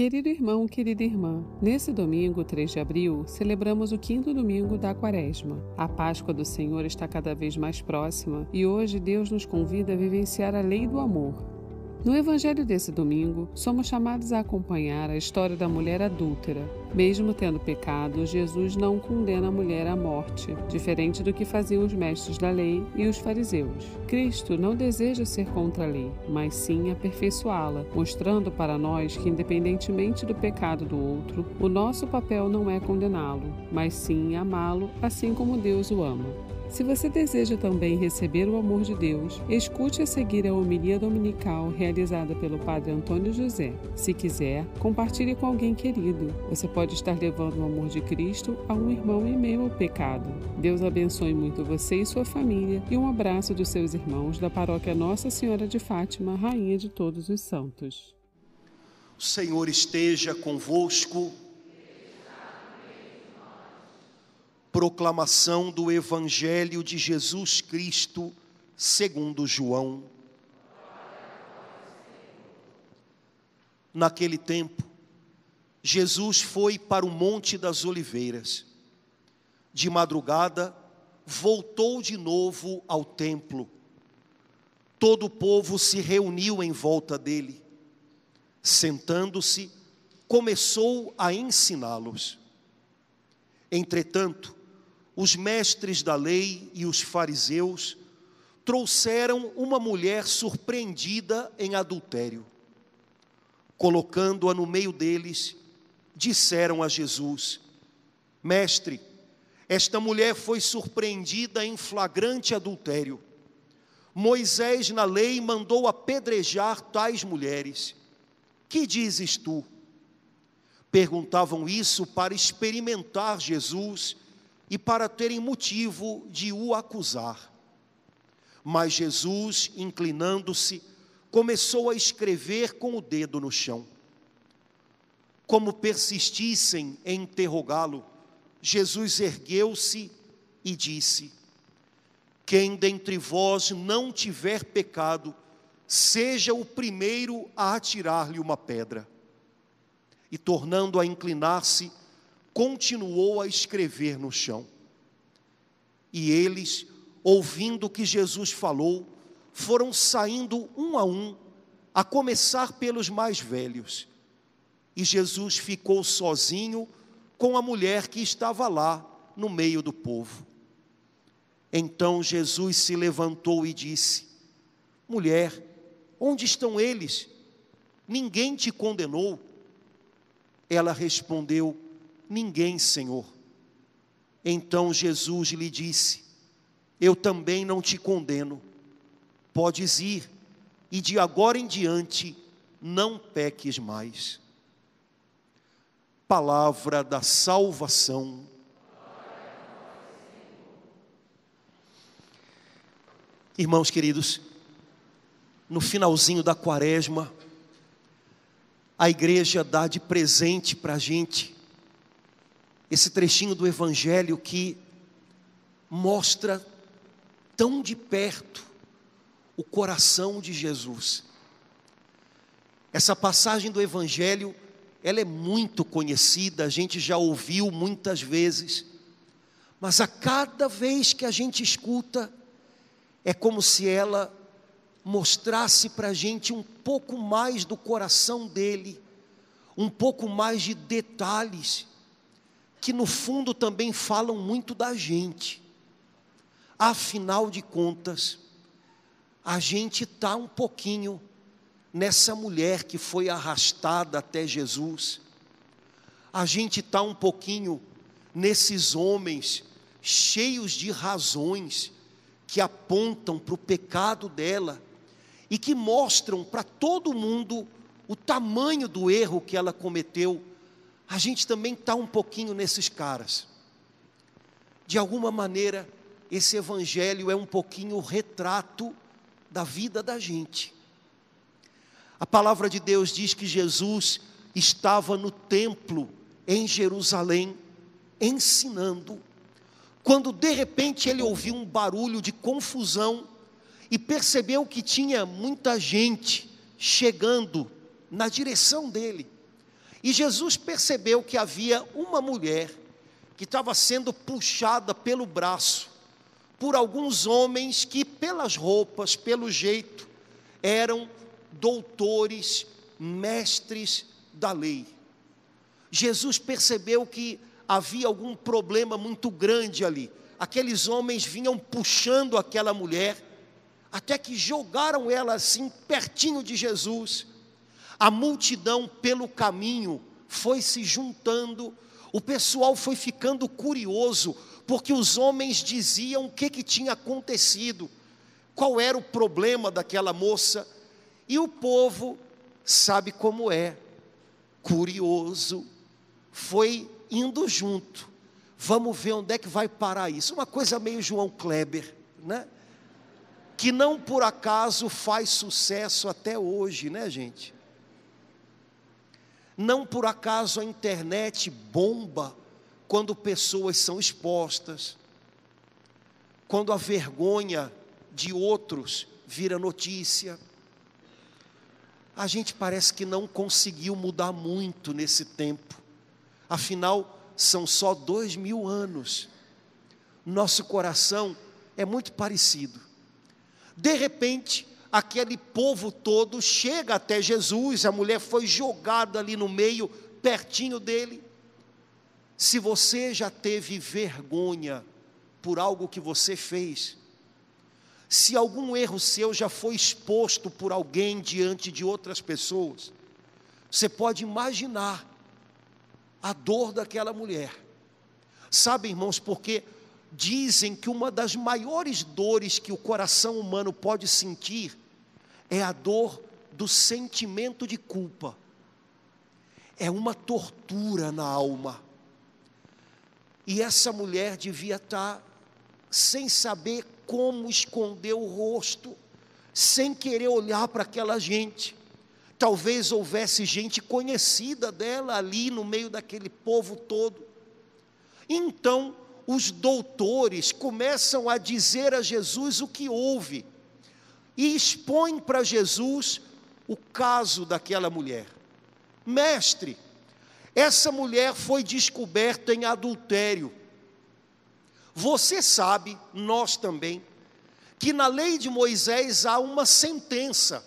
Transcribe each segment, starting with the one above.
Querido irmão, querida irmã, nesse domingo, 3 de abril, celebramos o quinto domingo da Quaresma. A Páscoa do Senhor está cada vez mais próxima e hoje Deus nos convida a vivenciar a lei do amor. No evangelho desse domingo, somos chamados a acompanhar a história da mulher adúltera. Mesmo tendo pecado, Jesus não condena a mulher à morte, diferente do que faziam os mestres da lei e os fariseus. Cristo não deseja ser contra a lei, mas sim aperfeiçoá-la, mostrando para nós que, independentemente do pecado do outro, o nosso papel não é condená-lo, mas sim amá-lo, assim como Deus o ama. Se você deseja também receber o amor de Deus, escute a seguir a homilia dominical realizada pelo Padre Antônio José. Se quiser, compartilhe com alguém querido. Você pode estar levando o amor de Cristo a um irmão em meio ao pecado. Deus abençoe muito você e sua família e um abraço dos seus irmãos da paróquia Nossa Senhora de Fátima, Rainha de Todos os Santos. O Senhor esteja convosco. Proclamação do Evangelho de Jesus Cristo, segundo João. Naquele tempo, Jesus foi para o Monte das Oliveiras. De madrugada, voltou de novo ao templo. Todo o povo se reuniu em volta dele. Sentando-se, começou a ensiná-los. Entretanto, os mestres da lei e os fariseus trouxeram uma mulher surpreendida em adultério. Colocando-a no meio deles, disseram a Jesus: Mestre, esta mulher foi surpreendida em flagrante adultério. Moisés, na lei, mandou apedrejar tais mulheres. Que dizes tu? Perguntavam isso para experimentar Jesus e para terem motivo de o acusar. Mas Jesus, inclinando-se, começou a escrever com o dedo no chão. Como persistissem em interrogá-lo, Jesus ergueu-se e disse: Quem dentre vós não tiver pecado, seja o primeiro a atirar-lhe uma pedra. E tornando a inclinar-se, continuou a escrever no chão. E eles, ouvindo o que Jesus falou, foram saindo um a um, a começar pelos mais velhos. E Jesus ficou sozinho com a mulher que estava lá no meio do povo. Então Jesus se levantou e disse: Mulher, onde estão eles? Ninguém te condenou. Ela respondeu: Ninguém, Senhor. Então Jesus lhe disse: Eu também não te condeno. Podes ir, e de agora em diante não peques mais. Palavra da salvação. Irmãos queridos, no finalzinho da quaresma, a igreja dá de presente para a gente esse trechinho do Evangelho que mostra tão de perto o coração de Jesus. Essa passagem do Evangelho, ela é muito conhecida, a gente já ouviu muitas vezes, mas a cada vez que a gente escuta, é como se ela mostrasse para a gente um pouco mais do coração dele, um pouco mais de detalhes que no fundo também falam muito da gente. Afinal de contas, a gente está um pouquinho nessa mulher que foi arrastada até Jesus, a gente está um pouquinho nesses homens cheios de razões que apontam para o pecado dela e que mostram para todo mundo o tamanho do erro que ela cometeu a gente também está um pouquinho nesses caras. De alguma maneira, esse evangelho é um pouquinho o retrato da vida da gente. A palavra de Deus diz que Jesus estava no templo em Jerusalém, ensinando, quando de repente ele ouviu um barulho de confusão e percebeu que tinha muita gente chegando na direção dele. E Jesus percebeu que havia uma mulher que estava sendo puxada pelo braço por alguns homens que, pelas roupas, pelo jeito, eram doutores, mestres da lei. Jesus percebeu que havia algum problema muito grande ali. Aqueles homens vinham puxando aquela mulher, até que jogaram ela assim pertinho de Jesus. A multidão pelo caminho foi se juntando, o pessoal foi ficando curioso, porque os homens diziam o que, que tinha acontecido, qual era o problema daquela moça, e o povo sabe como é, curioso, foi indo junto. Vamos ver onde é que vai parar isso. Uma coisa meio João Kleber, né? Que não por acaso faz sucesso até hoje, né, gente? Não por acaso a internet bomba quando pessoas são expostas, quando a vergonha de outros vira notícia. A gente parece que não conseguiu mudar muito nesse tempo. Afinal, são só dois mil anos. Nosso coração é muito parecido. De repente, aquele povo todo chega até Jesus, a mulher foi jogada ali no meio, pertinho dele. Se você já teve vergonha por algo que você fez, se algum erro seu já foi exposto por alguém diante de outras pessoas, você pode imaginar a dor daquela mulher. Sabe, irmãos, porque dizem que uma das maiores dores que o coração humano pode sentir é a dor do sentimento de culpa. É uma tortura na alma. E essa mulher devia estar sem saber como esconder o rosto, sem querer olhar para aquela gente. Talvez houvesse gente conhecida dela ali no meio daquele povo todo. Então, os doutores começam a dizer a Jesus o que houve e expõem para Jesus o caso daquela mulher. Mestre, essa mulher foi descoberta em adultério. Você sabe, nós também, que na lei de Moisés há uma sentença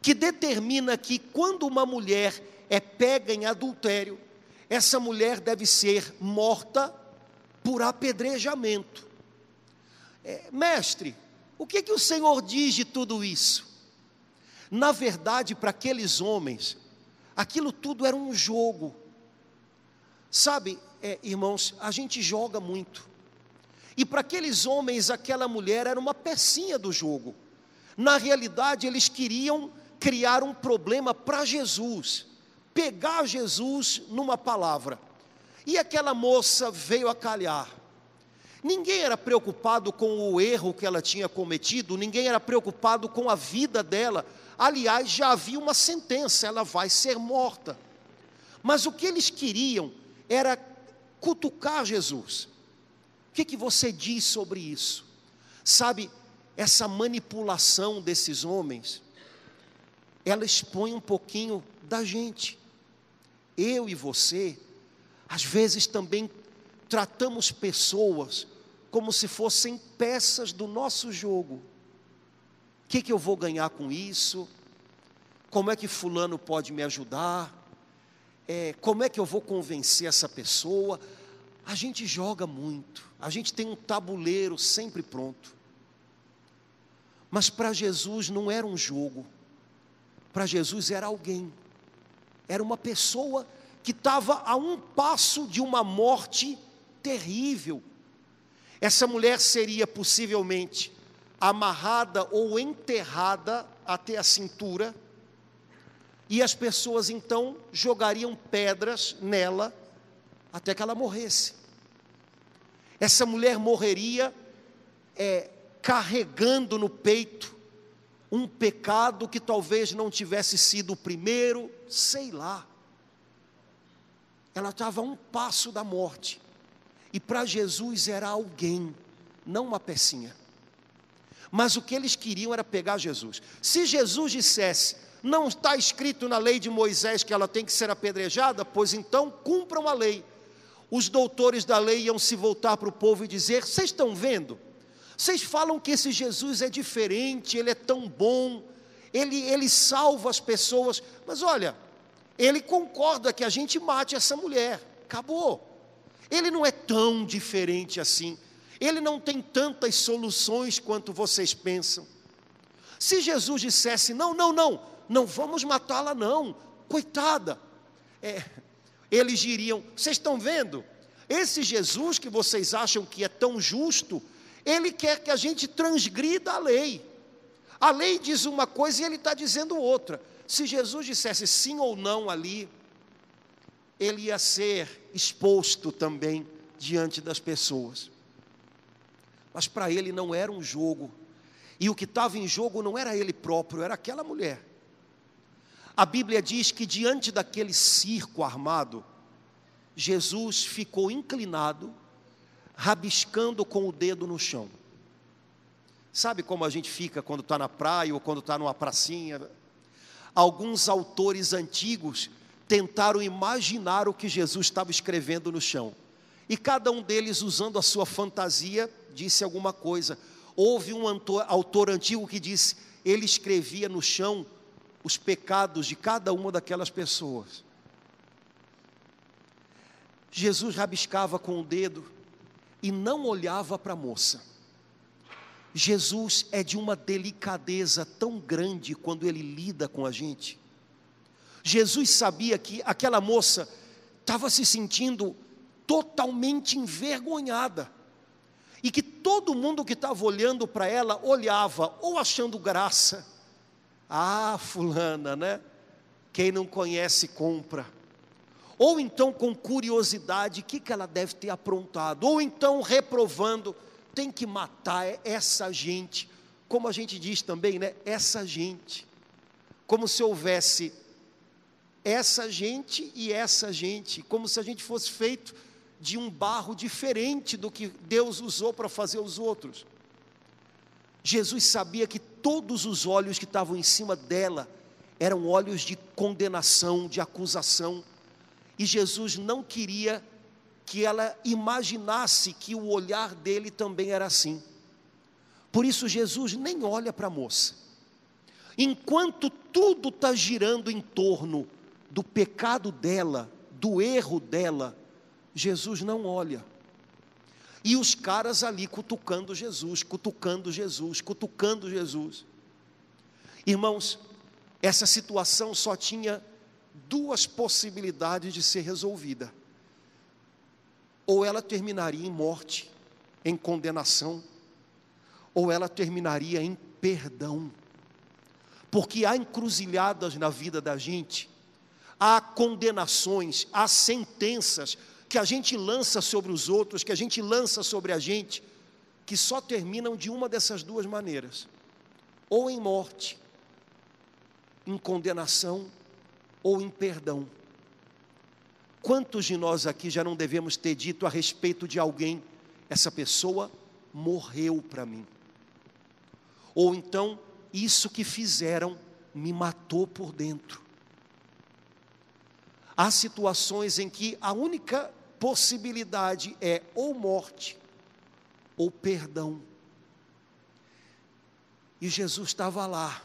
que determina que quando uma mulher é pega em adultério, essa mulher deve ser morta por apedrejamento. É, mestre, o que, que o Senhor diz de tudo isso? Na verdade, para aqueles homens, aquilo tudo era um jogo. Sabe, é, irmãos, a gente joga muito. E para aqueles homens, aquela mulher era uma pecinha do jogo. Na realidade, eles queriam criar um problema para Jesus, pegar Jesus numa palavra. E aquela moça veio a calhar. Ninguém era preocupado com o erro que ela tinha cometido, ninguém era preocupado com a vida dela. Aliás, já havia uma sentença, ela vai ser morta. Mas o que eles queriam era cutucar Jesus. O que, que você diz sobre isso? Sabe, essa manipulação desses homens ela expõe um pouquinho da gente. Eu e você, às vezes também tratamos pessoas como se fossem peças do nosso jogo. O que, que eu vou ganhar com isso? Como é que Fulano pode me ajudar? É, como é que eu vou convencer essa pessoa? A gente joga muito, a gente tem um tabuleiro sempre pronto. Mas para Jesus não era um jogo, para Jesus era alguém, era uma pessoa que estava a um passo de uma morte terrível. Essa mulher seria possivelmente amarrada ou enterrada até a cintura, e as pessoas então jogariam pedras nela até que ela morresse. Essa mulher morreria é, carregando no peito um pecado que talvez não tivesse sido o primeiro, sei lá. Ela estava a um passo da morte. E para Jesus era alguém, não uma pecinha. Mas o que eles queriam era pegar Jesus. Se Jesus dissesse: Não está escrito na lei de Moisés que ela tem que ser apedrejada? Pois então cumpram a lei. Os doutores da lei iam se voltar para o povo e dizer: Vocês estão vendo? Vocês falam que esse Jesus é diferente, ele é tão bom, ele, ele salva as pessoas, mas olha, ele concorda que a gente mate essa mulher, acabou. Ele não é tão diferente assim, ele não tem tantas soluções quanto vocês pensam. Se Jesus dissesse: não, não, não, não vamos matá-la, não, coitada, é, eles diriam: vocês estão vendo? Esse Jesus que vocês acham que é tão justo, ele quer que a gente transgrida a lei. A lei diz uma coisa e ele está dizendo outra. Se Jesus dissesse sim ou não ali, ele ia ser exposto também diante das pessoas. Mas para ele não era um jogo, e o que estava em jogo não era ele próprio, era aquela mulher. A Bíblia diz que diante daquele circo armado, Jesus ficou inclinado rabiscando com o dedo no chão. Sabe como a gente fica quando está na praia ou quando está numa pracinha? Alguns autores antigos tentaram imaginar o que Jesus estava escrevendo no chão. E cada um deles, usando a sua fantasia, disse alguma coisa. Houve um autor, antigo que disse: ele escrevia no chão os pecados de cada uma daquelas pessoas. Jesus rabiscava com o dedo e não olhava para a moça. Jesus é de uma delicadeza tão grande quando ele lida com a gente. Jesus sabia que aquela moça estava se sentindo totalmente envergonhada e que todo mundo que estava olhando para ela olhava ou achando graça. Ah, fulana, né? Quem não conhece compra ou então com curiosidade, o que, que ela deve ter aprontado, ou então reprovando, tem que matar essa gente, como a gente diz também, né? Essa gente, como se houvesse essa gente e essa gente, como se a gente fosse feito de um barro diferente do que Deus usou para fazer os outros. Jesus sabia que todos os olhos que estavam em cima dela eram olhos de condenação, de acusação. E Jesus não queria que ela imaginasse que o olhar dele também era assim. Por isso, Jesus nem olha para a moça. Enquanto tudo está girando em torno do pecado dela, do erro dela, Jesus não olha. E os caras ali cutucando Jesus, cutucando Jesus, cutucando Jesus. Irmãos, essa situação só tinha duas possibilidades de ser resolvida. Ou ela terminaria em morte, em condenação, ou ela terminaria em perdão. Porque há encruzilhadas na vida da gente, há condenações, há sentenças que a gente lança sobre os outros, que a gente lança sobre a gente, que só terminam de uma dessas duas maneiras: ou em morte, em condenação, ou em perdão. Quantos de nós aqui já não devemos ter dito a respeito de alguém, essa pessoa morreu para mim? Ou então, isso que fizeram me matou por dentro. Há situações em que a única possibilidade é ou morte ou perdão. E Jesus estava lá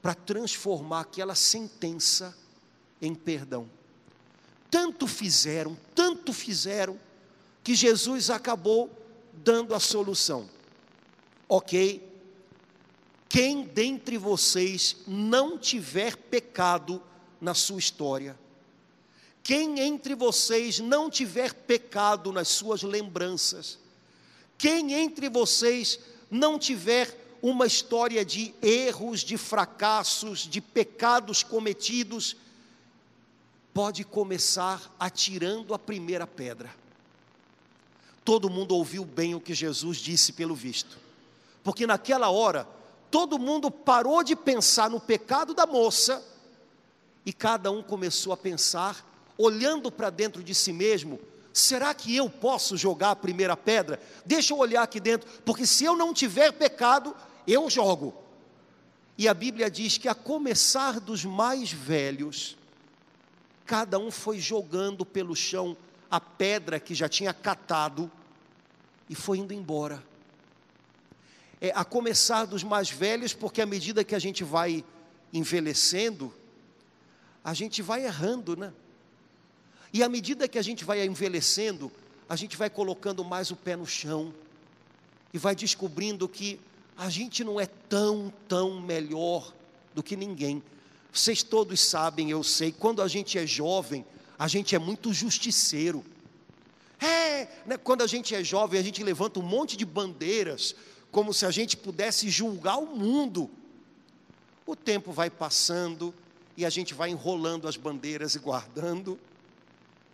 para transformar aquela sentença em perdão. Tanto fizeram, tanto fizeram, que Jesus acabou dando a solução. Ok, quem dentre vocês não tiver pecado na sua história, quem entre vocês não tiver pecado nas suas lembranças, quem entre vocês não tiver uma história de erros, de fracassos, de pecados cometidos, pode começar atirando a primeira pedra. Todo mundo ouviu bem o que Jesus disse, pelo visto, porque naquela hora, todo mundo parou de pensar no pecado da moça e cada um começou a pensar, olhando para dentro de si mesmo: será que eu posso jogar a primeira pedra? Deixa eu olhar aqui dentro, porque se eu não tiver pecado, eu jogo. E a Bíblia diz que a começar dos mais velhos, cada um foi jogando pelo chão a pedra que já tinha catado e foi indo embora. É, a começar dos mais velhos, porque à medida que a gente vai envelhecendo, a gente vai errando, né? E à medida que a gente vai envelhecendo, a gente vai colocando mais o pé no chão e vai descobrindo que a gente não é tão, tão melhor do que ninguém. Vocês todos sabem, eu sei, quando a gente é jovem, a gente é muito justiceiro. É, né, quando a gente é jovem, a gente levanta um monte de bandeiras, como se a gente pudesse julgar o mundo. O tempo vai passando e a gente vai enrolando as bandeiras e guardando,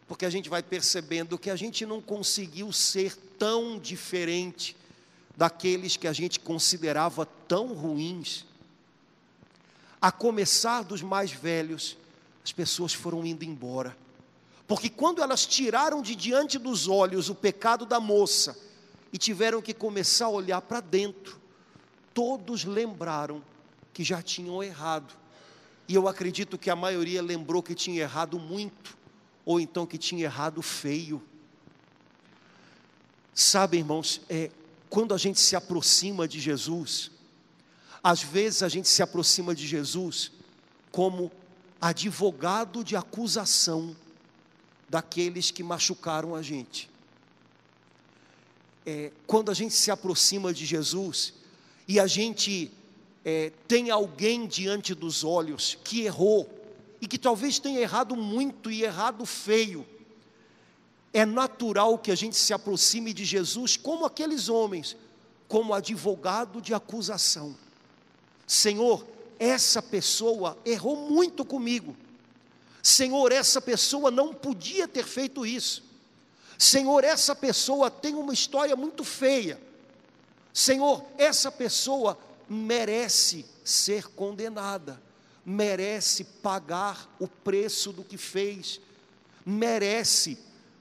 porque a gente vai percebendo que a gente não conseguiu ser tão diferente daqueles que a gente considerava tão ruins. A começar dos mais velhos, as pessoas foram indo embora. Porque quando elas tiraram de diante dos olhos o pecado da moça e tiveram que começar a olhar para dentro, todos lembraram que já tinham errado. E eu acredito que a maioria lembrou que tinha errado muito, ou então que tinha errado feio. Sabe, irmãos, é, quando a gente se aproxima de Jesus, às vezes a gente se aproxima de Jesus como advogado de acusação daqueles que machucaram a gente. É, quando a gente se aproxima de Jesus e a gente é, tem alguém diante dos olhos que errou, e que talvez tenha errado muito e errado feio, é natural que a gente se aproxime de Jesus como aqueles homens, como advogado de acusação. Senhor, essa pessoa errou muito comigo. Senhor, essa pessoa não podia ter feito isso. Senhor, essa pessoa tem uma história muito feia. Senhor, essa pessoa merece ser condenada, merece pagar o preço do que fez, merece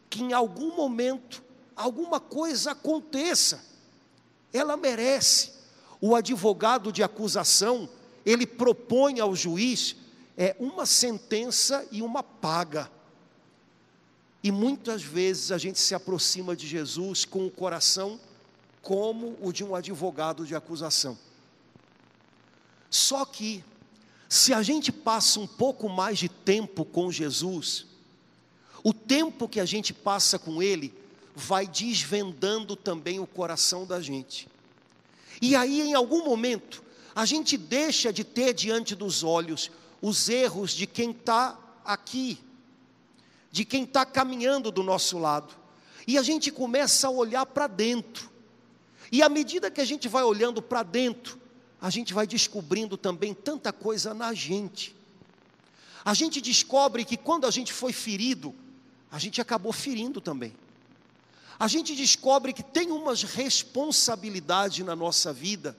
que em algum momento alguma coisa aconteça. Ela merece. O advogado de acusação, ele propõe ao juiz é uma sentença e uma paga. E muitas vezes a gente se aproxima de Jesus com o coração como o de um advogado de acusação. Só que, se a gente passa um pouco mais de tempo com Jesus, o tempo que a gente passa com Ele vai desvendando também o coração da gente. E aí, em algum momento, a gente deixa de ter diante dos olhos os erros de quem está aqui, de quem está caminhando do nosso lado, e a gente começa a olhar para dentro. E à medida que a gente vai olhando para dentro, a gente vai descobrindo também tanta coisa na gente. A gente descobre que quando a gente foi ferido, a gente acabou ferindo também. A gente descobre que tem umas responsabilidades na nossa vida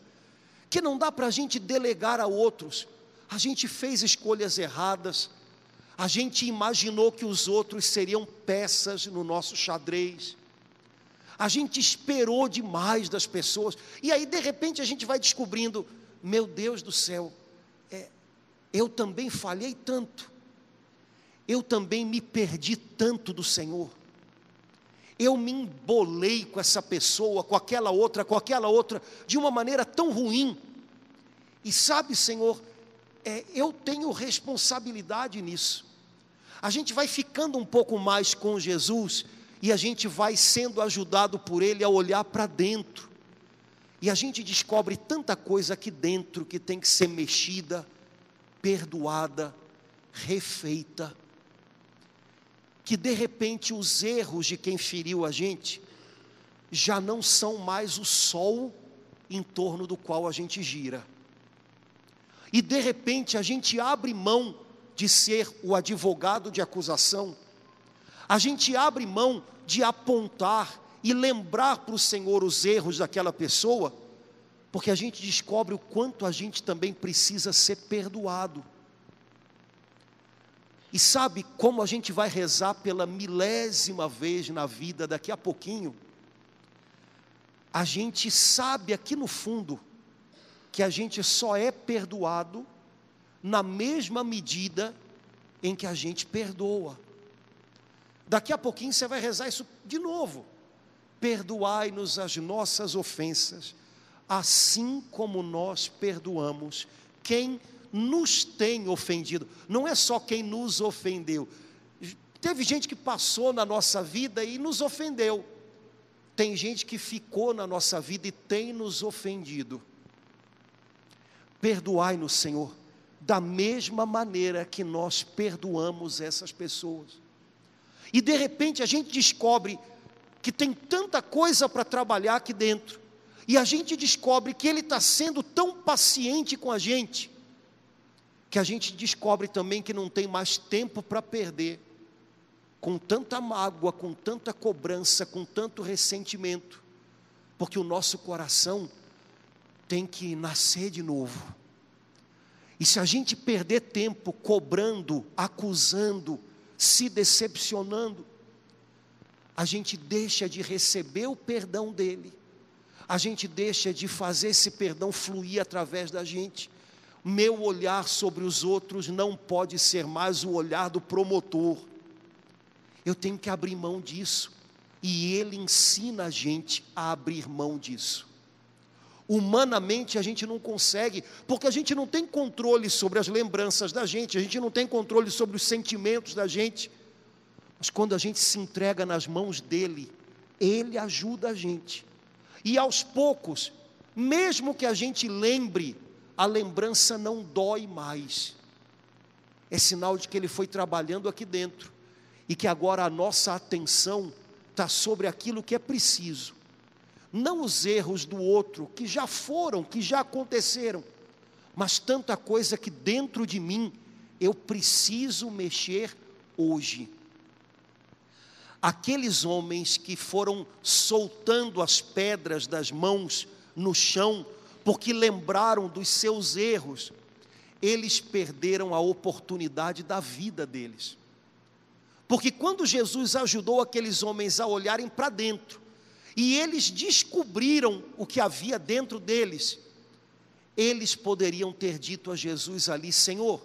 que não dá para a gente delegar a outros. A gente fez escolhas erradas, a gente imaginou que os outros seriam peças no nosso xadrez. A gente esperou demais das pessoas, e aí de repente a gente vai descobrindo: meu Deus do céu, é, eu também falhei tanto, eu também me perdi tanto do Senhor, eu me embolei com essa pessoa, com aquela outra, com aquela outra, de uma maneira tão ruim, e sabe, Senhor, é, eu tenho responsabilidade nisso. A gente vai ficando um pouco mais com Jesus e a gente vai sendo ajudado por Ele a olhar para dentro. E a gente descobre tanta coisa aqui dentro que tem que ser mexida, perdoada, refeita. Que de repente os erros de quem feriu a gente já não são mais o sol em torno do qual a gente gira. E de repente a gente abre mão de ser o advogado de acusação, a gente abre mão de apontar e lembrar para o Senhor os erros daquela pessoa, porque a gente descobre o quanto a gente também precisa ser perdoado. E sabe como a gente vai rezar pela milésima vez na vida daqui a pouquinho? A gente sabe aqui no fundo que a gente só é perdoado na mesma medida em que a gente perdoa. Daqui a pouquinho você vai rezar isso de novo. Perdoai-nos as nossas ofensas, assim como nós perdoamos quem nos tem ofendido. Não é só quem nos ofendeu. Teve gente que passou na nossa vida e nos ofendeu. Tem gente que ficou na nossa vida e tem nos ofendido. Perdoai-nos, Senhor, da mesma maneira que nós perdoamos essas pessoas. E de repente a gente descobre que tem tanta coisa para trabalhar aqui dentro, e a gente descobre que Ele está sendo tão paciente com a gente, que a gente descobre também que não tem mais tempo para perder, com tanta mágoa, com tanta cobrança, com tanto ressentimento, porque o nosso coração tem que nascer de novo. E se a gente perder tempo cobrando, acusando, se decepcionando, a gente deixa de receber o perdão dele, a gente deixa de fazer esse perdão fluir através da gente. Meu olhar sobre os outros não pode ser mais o olhar do promotor. Eu tenho que abrir mão disso. E ele ensina a gente a abrir mão disso. Humanamente a gente não consegue, porque a gente não tem controle sobre as lembranças da gente, a gente não tem controle sobre os sentimentos da gente. Mas quando a gente se entrega nas mãos dele, ele ajuda a gente. E aos poucos, mesmo que a gente lembre, a lembrança não dói mais. É sinal de que ele foi trabalhando aqui dentro e que agora a nossa atenção está sobre aquilo que é preciso não os erros do outro, que já foram, que já aconteceram, mas tanta coisa que dentro de mim eu preciso mexer hoje. Aqueles homens que foram soltando as pedras das mãos no chão, porque lembraram dos seus erros, eles perderam a oportunidade da vida deles. Porque quando Jesus ajudou aqueles homens a olharem para dentro, e eles descobriram o que havia dentro deles, eles poderiam ter dito a Jesus ali: Senhor,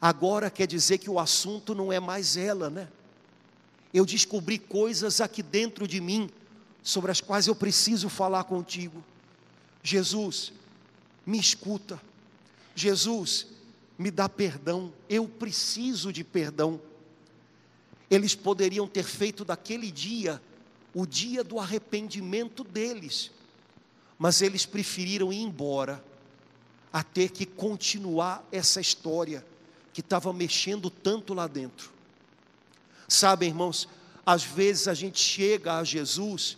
agora quer dizer que o assunto não é mais ela, né? Eu descobri coisas aqui dentro de mim sobre as quais eu preciso falar contigo. Jesus, me escuta. Jesus, me dá perdão. Eu preciso de perdão. Eles poderiam ter feito daquele dia o dia do arrependimento deles, mas eles preferiram ir embora a ter que continuar essa história que estava mexendo tanto lá dentro. Sabem, irmãos, às vezes a gente chega a Jesus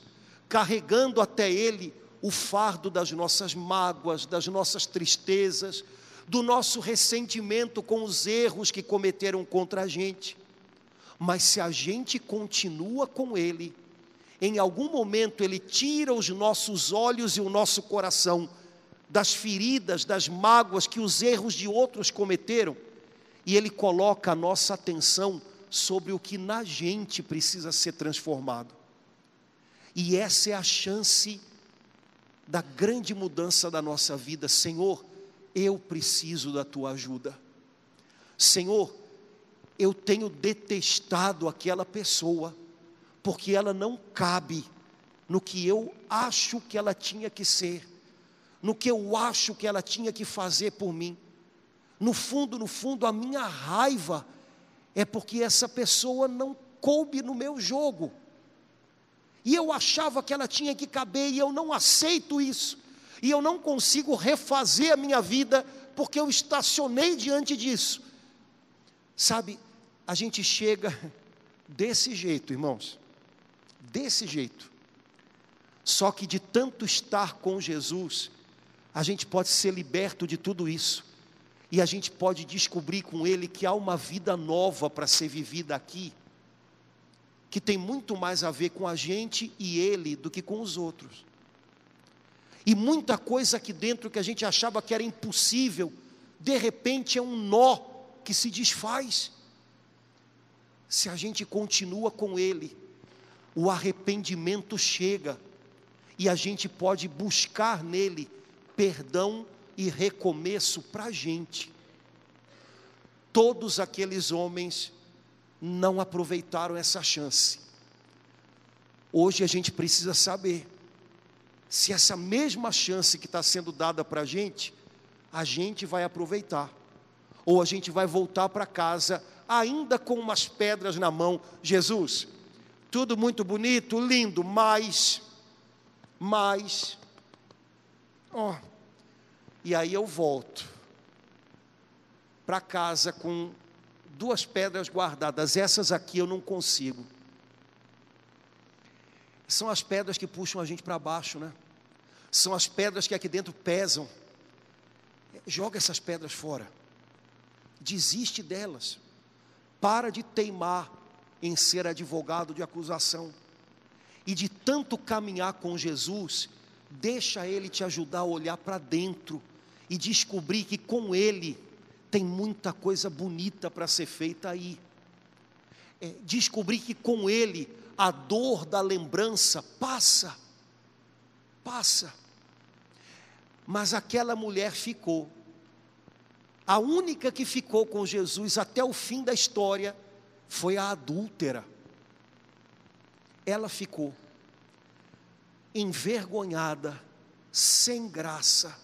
carregando até Ele o fardo das nossas mágoas, das nossas tristezas, do nosso ressentimento com os erros que cometeram contra a gente. Mas se a gente continua com Ele, em algum momento Ele tira os nossos olhos e o nosso coração das feridas, das mágoas que os erros de outros cometeram, e Ele coloca a nossa atenção sobre o que na gente precisa ser transformado. E essa é a chance da grande mudança da nossa vida. Senhor, eu preciso da tua ajuda. Senhor, eu tenho detestado aquela pessoa porque ela não cabe no que eu acho que ela tinha que ser, no que eu acho que ela tinha que fazer por mim. No fundo, no fundo, a minha raiva é porque essa pessoa não coube no meu jogo. E eu achava que ela tinha que caber e eu não aceito isso. E eu não consigo refazer a minha vida porque eu estacionei diante disso. Sabe, a gente chega desse jeito, irmãos desse jeito. Só que de tanto estar com Jesus, a gente pode ser liberto de tudo isso. E a gente pode descobrir com Ele que há uma vida nova para ser vivida aqui, que tem muito mais a ver com a gente e Ele do que com os outros. E muita coisa aqui dentro que a gente achava que era impossível, de repente é um nó que se desfaz. Se a gente continua com Ele, o arrependimento chega e a gente pode buscar nele perdão e recomeço para a gente. Todos aqueles homens não aproveitaram essa chance. Hoje a gente precisa saber se essa mesma chance que está sendo dada para a gente, a gente vai aproveitar, ou a gente vai voltar para casa ainda com umas pedras na mão. Jesus, tudo muito bonito, lindo, mas, mas, ó, oh, e aí eu volto para casa com duas pedras guardadas, essas aqui eu não consigo. São as pedras que puxam a gente para baixo, né? São as pedras que aqui dentro pesam. Joga essas pedras fora. Desiste delas. Para de teimar em ser advogado de acusação. E de tanto caminhar com Jesus, deixa Ele te ajudar a olhar para dentro e descobrir que com Ele tem muita coisa bonita para ser feita aí. É, descobrir que com Ele a dor da lembrança passa, passa. Mas aquela mulher ficou. A única que ficou com Jesus até o fim da história foi a adúltera. Ela ficou envergonhada, sem graça.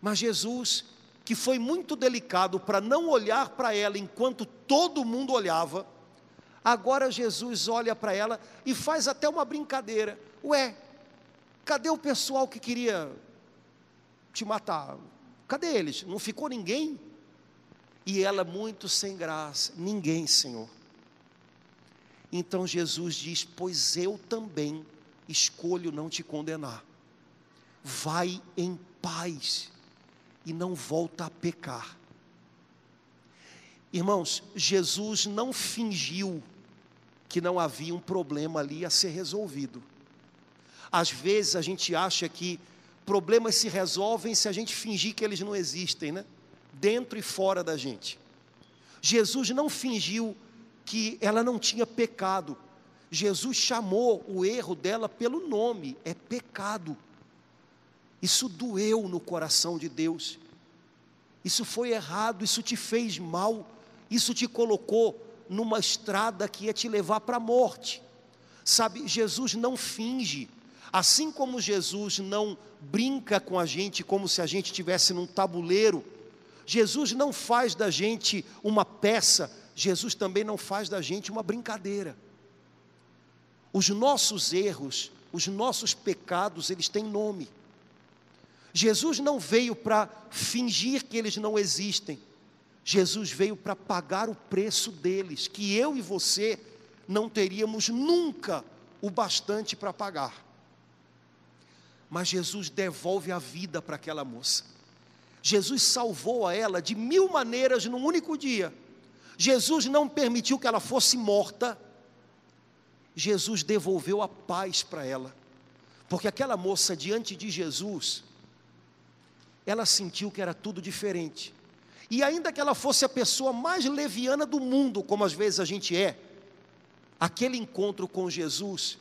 Mas Jesus, que foi muito delicado para não olhar para ela enquanto todo mundo olhava, Agora Jesus olha para ela e faz até uma brincadeira. Ué, cadê o pessoal que queria te matar? Cadê eles? Não ficou ninguém? E ela, muito sem graça: Ninguém, Senhor. Então Jesus diz: Pois eu também escolho não te condenar. Vai em paz e não volta a pecar. Irmãos, Jesus não fingiu que não havia um problema ali a ser resolvido. Às vezes a gente acha que problemas se resolvem se a gente fingir que eles não existem, né? Dentro e fora da gente. Jesus não fingiu que ela não tinha pecado. Jesus chamou o erro dela pelo nome, é pecado. Isso doeu no coração de Deus. Isso foi errado, isso te fez mal, isso te colocou numa estrada que ia te levar para a morte. Sabe, Jesus não finge. Assim como Jesus não brinca com a gente como se a gente estivesse num tabuleiro, Jesus não faz da gente uma peça, Jesus também não faz da gente uma brincadeira. Os nossos erros, os nossos pecados, eles têm nome. Jesus não veio para fingir que eles não existem. Jesus veio para pagar o preço deles, que eu e você não teríamos nunca o bastante para pagar. Mas Jesus devolve a vida para aquela moça. Jesus salvou a ela de mil maneiras num único dia. Jesus não permitiu que ela fosse morta. Jesus devolveu a paz para ela. Porque aquela moça diante de Jesus, ela sentiu que era tudo diferente. E ainda que ela fosse a pessoa mais leviana do mundo, como às vezes a gente é, aquele encontro com Jesus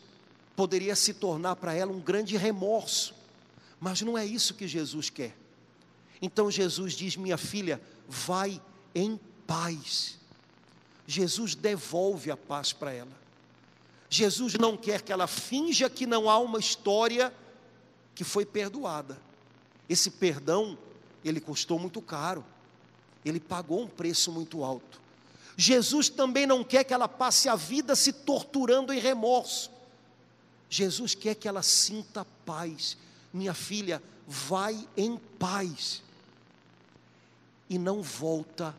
poderia se tornar para ela um grande remorso. Mas não é isso que Jesus quer. Então Jesus diz: Minha filha, vai em paz. Jesus devolve a paz para ela. Jesus não quer que ela finja que não há uma história que foi perdoada. Esse perdão, ele custou muito caro. Ele pagou um preço muito alto. Jesus também não quer que ela passe a vida se torturando em remorso. Jesus quer que ela sinta paz. Minha filha, vai em paz. E não volta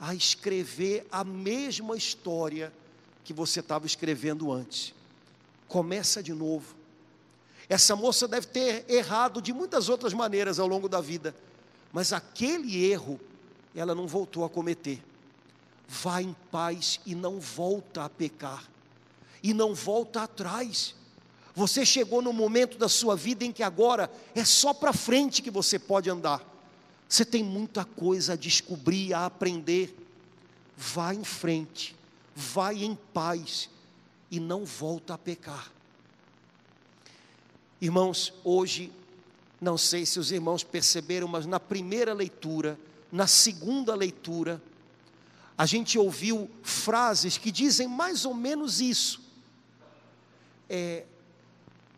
a escrever a mesma história que você estava escrevendo antes. Começa de novo. Essa moça deve ter errado de muitas outras maneiras ao longo da vida, mas aquele erro ela não voltou a cometer. Vá em paz e não volta a pecar, e não volta atrás. Você chegou no momento da sua vida em que agora é só para frente que você pode andar. Você tem muita coisa a descobrir, a aprender. Vá em frente, vai em paz e não volta a pecar. Irmãos, hoje Não sei se os irmãos perceberam, mas na primeira leitura, na segunda leitura, a gente ouviu frases que dizem mais ou menos isso. É,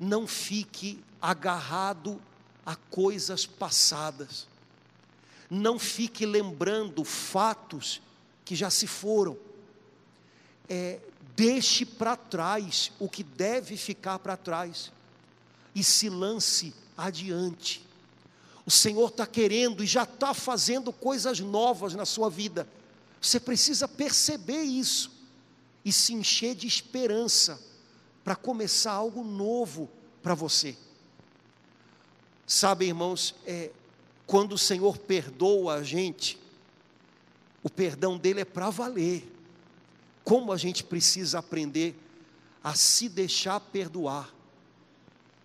não fique agarrado a coisas passadas. Não fique lembrando fatos que já se foram. É, deixe para trás o que deve ficar para trás e se lance adiante. O Senhor está querendo e já está fazendo coisas novas na sua vida. Você precisa perceber isso e se encher de esperança para começar algo novo para você. Sabe, irmãos, é, quando o Senhor perdoa a gente, o perdão dele é para valer. Como a gente precisa aprender a se deixar perdoar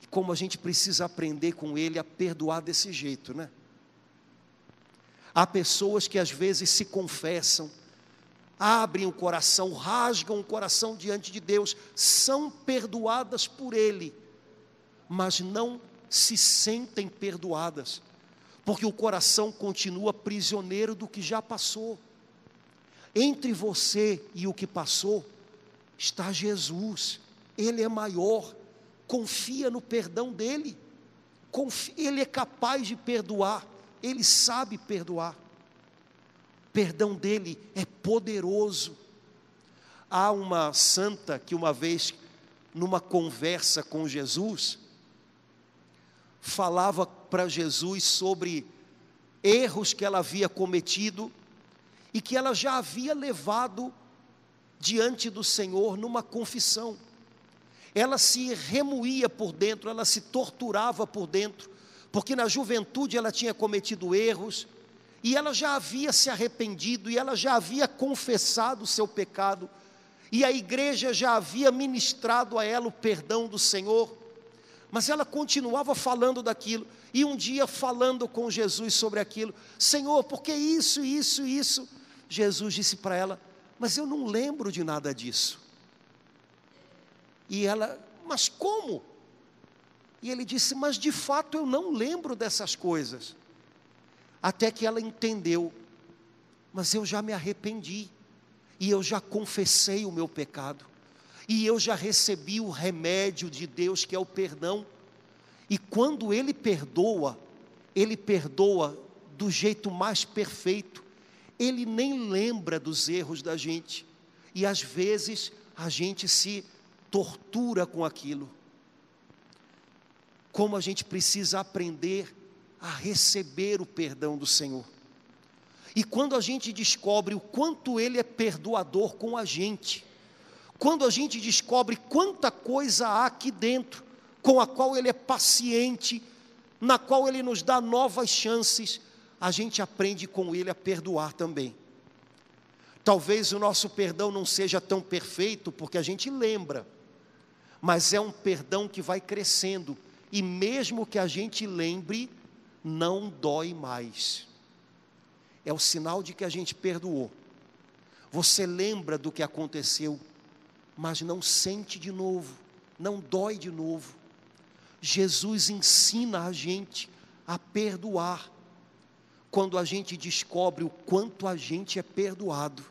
como a gente precisa aprender com ele a perdoar desse jeito, né? Há pessoas que às vezes se confessam, abrem o coração, rasgam o coração diante de Deus, são perdoadas por Ele, mas não se sentem perdoadas, porque o coração continua prisioneiro do que já passou. Entre você e o que passou está Jesus, Ele é maior, confia no perdão dele. ele é capaz de perdoar, ele sabe perdoar. O perdão dele é poderoso. Há uma santa que uma vez, numa conversa com Jesus, falava para Jesus sobre erros que ela havia cometido e que ela já havia levado diante do Senhor numa confissão. Ela se remoía por dentro, ela se torturava por dentro, porque na juventude ela tinha cometido erros, e ela já havia se arrependido, e ela já havia confessado o seu pecado, e a igreja já havia ministrado a ela o perdão do Senhor, mas ela continuava falando daquilo, e um dia falando com Jesus sobre aquilo: Senhor, por que isso, isso, isso? Jesus disse para ela: Mas eu não lembro de nada disso. E ela, mas como? E ele disse, mas de fato eu não lembro dessas coisas. Até que ela entendeu, mas eu já me arrependi, e eu já confessei o meu pecado, e eu já recebi o remédio de Deus que é o perdão. E quando Ele perdoa, Ele perdoa do jeito mais perfeito, Ele nem lembra dos erros da gente, e às vezes a gente se tortura com aquilo. Como a gente precisa aprender a receber o perdão do Senhor. E quando a gente descobre o quanto Ele é perdoador com a gente, quando a gente descobre quanta coisa há aqui dentro, com a qual Ele é paciente, na qual Ele nos dá novas chances, a gente aprende com Ele a perdoar também. Talvez o nosso perdão não seja tão perfeito, porque a gente lembra, mas é um perdão que vai crescendo, e mesmo que a gente lembre, não dói mais. É o sinal de que a gente perdoou. Você lembra do que aconteceu, mas não sente de novo, não dói de novo. Jesus ensina a gente a perdoar, quando a gente descobre o quanto a gente é perdoado.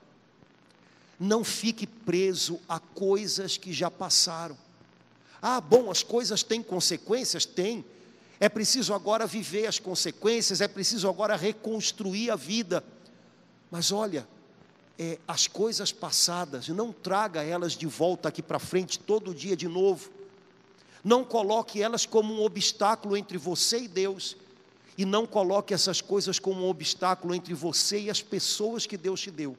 Não fique preso a coisas que já passaram. Ah, bom, as coisas têm consequências? Tem. É preciso agora viver as consequências, é preciso agora reconstruir a vida. Mas olha, é, as coisas passadas, não traga elas de volta aqui para frente todo dia de novo. Não coloque elas como um obstáculo entre você e Deus. E não coloque essas coisas como um obstáculo entre você e as pessoas que Deus te deu.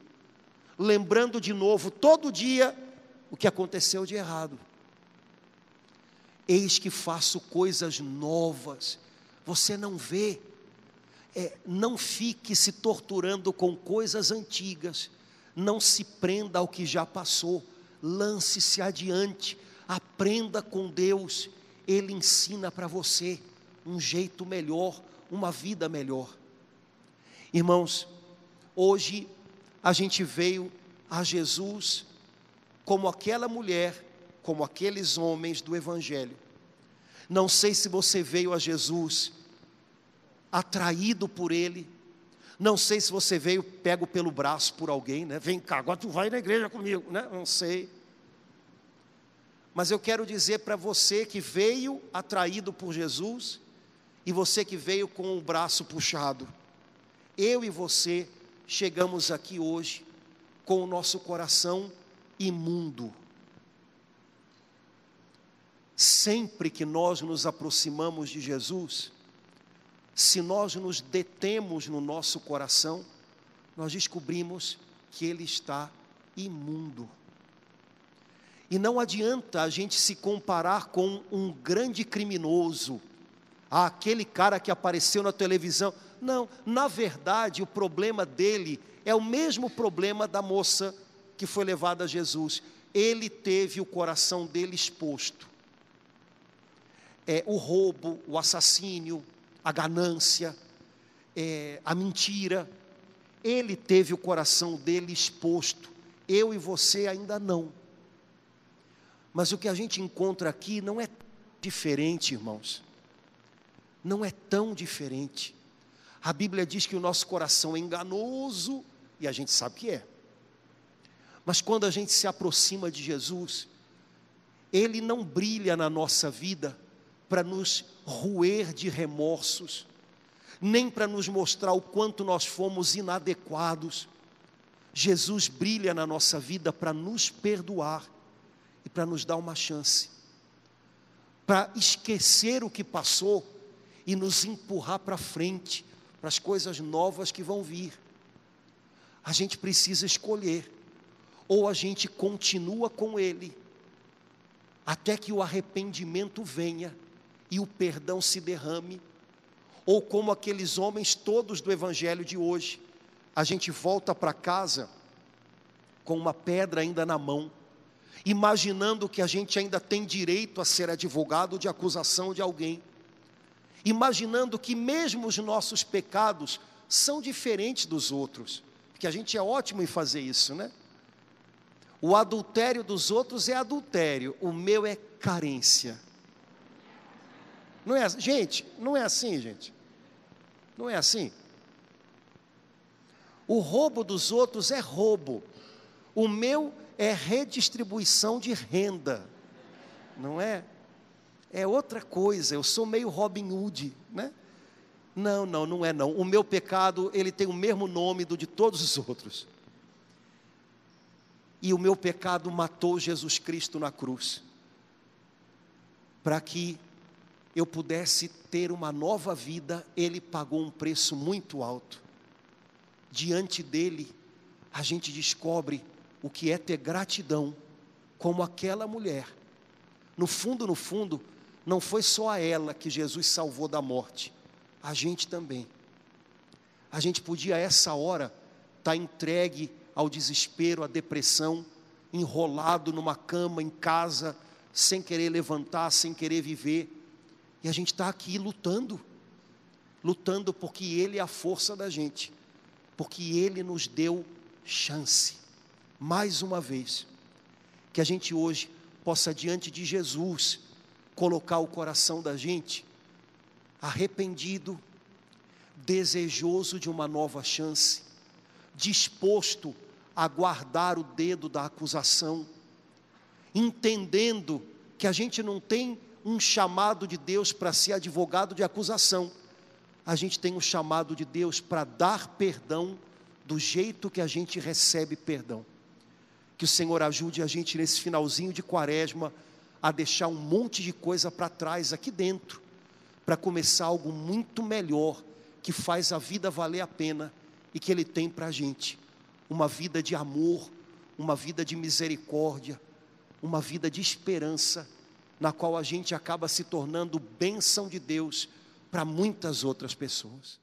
Lembrando de novo, todo dia, o que aconteceu de errado. Eis que faço coisas novas. Você não vê. É, não fique se torturando com coisas antigas. Não se prenda ao que já passou. Lance-se adiante. Aprenda com Deus. Ele ensina para você um jeito melhor, uma vida melhor. Irmãos, hoje a gente veio a Jesus como aquela mulher como aqueles homens do Evangelho. Não sei se você veio a Jesus atraído por Ele. Não sei se você veio pego pelo braço por alguém, né? Vem cá, agora tu vai na igreja comigo, né? Não sei. Mas eu quero dizer para você que veio atraído por Jesus e você que veio com o braço puxado. Eu e você chegamos aqui hoje com o nosso coração imundo. Sempre que nós nos aproximamos de Jesus, se nós nos detemos no nosso coração, nós descobrimos que ele está imundo. E não adianta a gente se comparar com um grande criminoso, aquele cara que apareceu na televisão. Não, na verdade, o problema dele é o mesmo problema da moça que foi levada a Jesus. Ele teve o coração dele exposto. É, o roubo, o assassínio, a ganância, é, a mentira. Ele teve o coração dele exposto. Eu e você ainda não. Mas o que a gente encontra aqui não é diferente, irmãos. Não é tão diferente. A Bíblia diz que o nosso coração é enganoso e a gente sabe que é. Mas quando a gente se aproxima de Jesus, Ele não brilha na nossa vida para nos roer de remorsos, nem para nos mostrar o quanto nós fomos inadequados. Jesus brilha na nossa vida para nos perdoar e para nos dar uma chance, para esquecer o que passou e nos empurrar para frente, para as coisas novas que vão vir. A gente precisa escolher, ou a gente continua com Ele, até que o arrependimento venha e o perdão se derrame, ou como aqueles homens todos do Evangelho de hoje, a gente volta para casa com uma pedra ainda na mão, imaginando que a gente ainda tem direito a ser advogado de acusação de alguém, imaginando que mesmo os nossos pecados são diferentes dos outros, porque a gente é ótimo em fazer isso, né? O adultério dos outros é adultério, o meu é carência. Não é, gente, não é assim, gente. Não é assim. O roubo dos outros é roubo. O meu é redistribuição de renda, não é? É outra coisa, eu sou meio Robin Hood, né? Não, não, não é não. O meu pecado, ele tem o mesmo nome do de todos os outros. E o meu pecado matou Jesus Cristo na cruz. Para que eu pudesse ter uma nova vida, ele pagou um preço muito alto. Diante dele, a gente descobre o que é ter gratidão, como aquela mulher. No fundo, no fundo, não foi só a ela que Jesus salvou da morte, a gente também. A gente podia, a essa hora, estar tá entregue ao desespero, à depressão, enrolado numa cama, em casa, sem querer levantar, sem querer viver. E a gente está aqui lutando, lutando porque Ele é a força da gente, porque Ele nos deu chance mais uma vez, que a gente hoje possa, diante de Jesus, colocar o coração da gente arrependido, desejoso de uma nova chance, disposto a guardar o dedo da acusação, entendendo que a gente não tem um chamado de Deus para ser advogado de acusação, a gente tem um chamado de Deus para dar perdão do jeito que a gente recebe perdão. Que o Senhor ajude a gente nesse finalzinho de quaresma a deixar um monte de coisa para trás aqui dentro, para começar algo muito melhor, que faz a vida valer a pena e que Ele tem para a gente. Uma vida de amor, uma vida de misericórdia, uma vida de esperança, na qual a gente acaba se tornando bênção de Deus para muitas outras pessoas.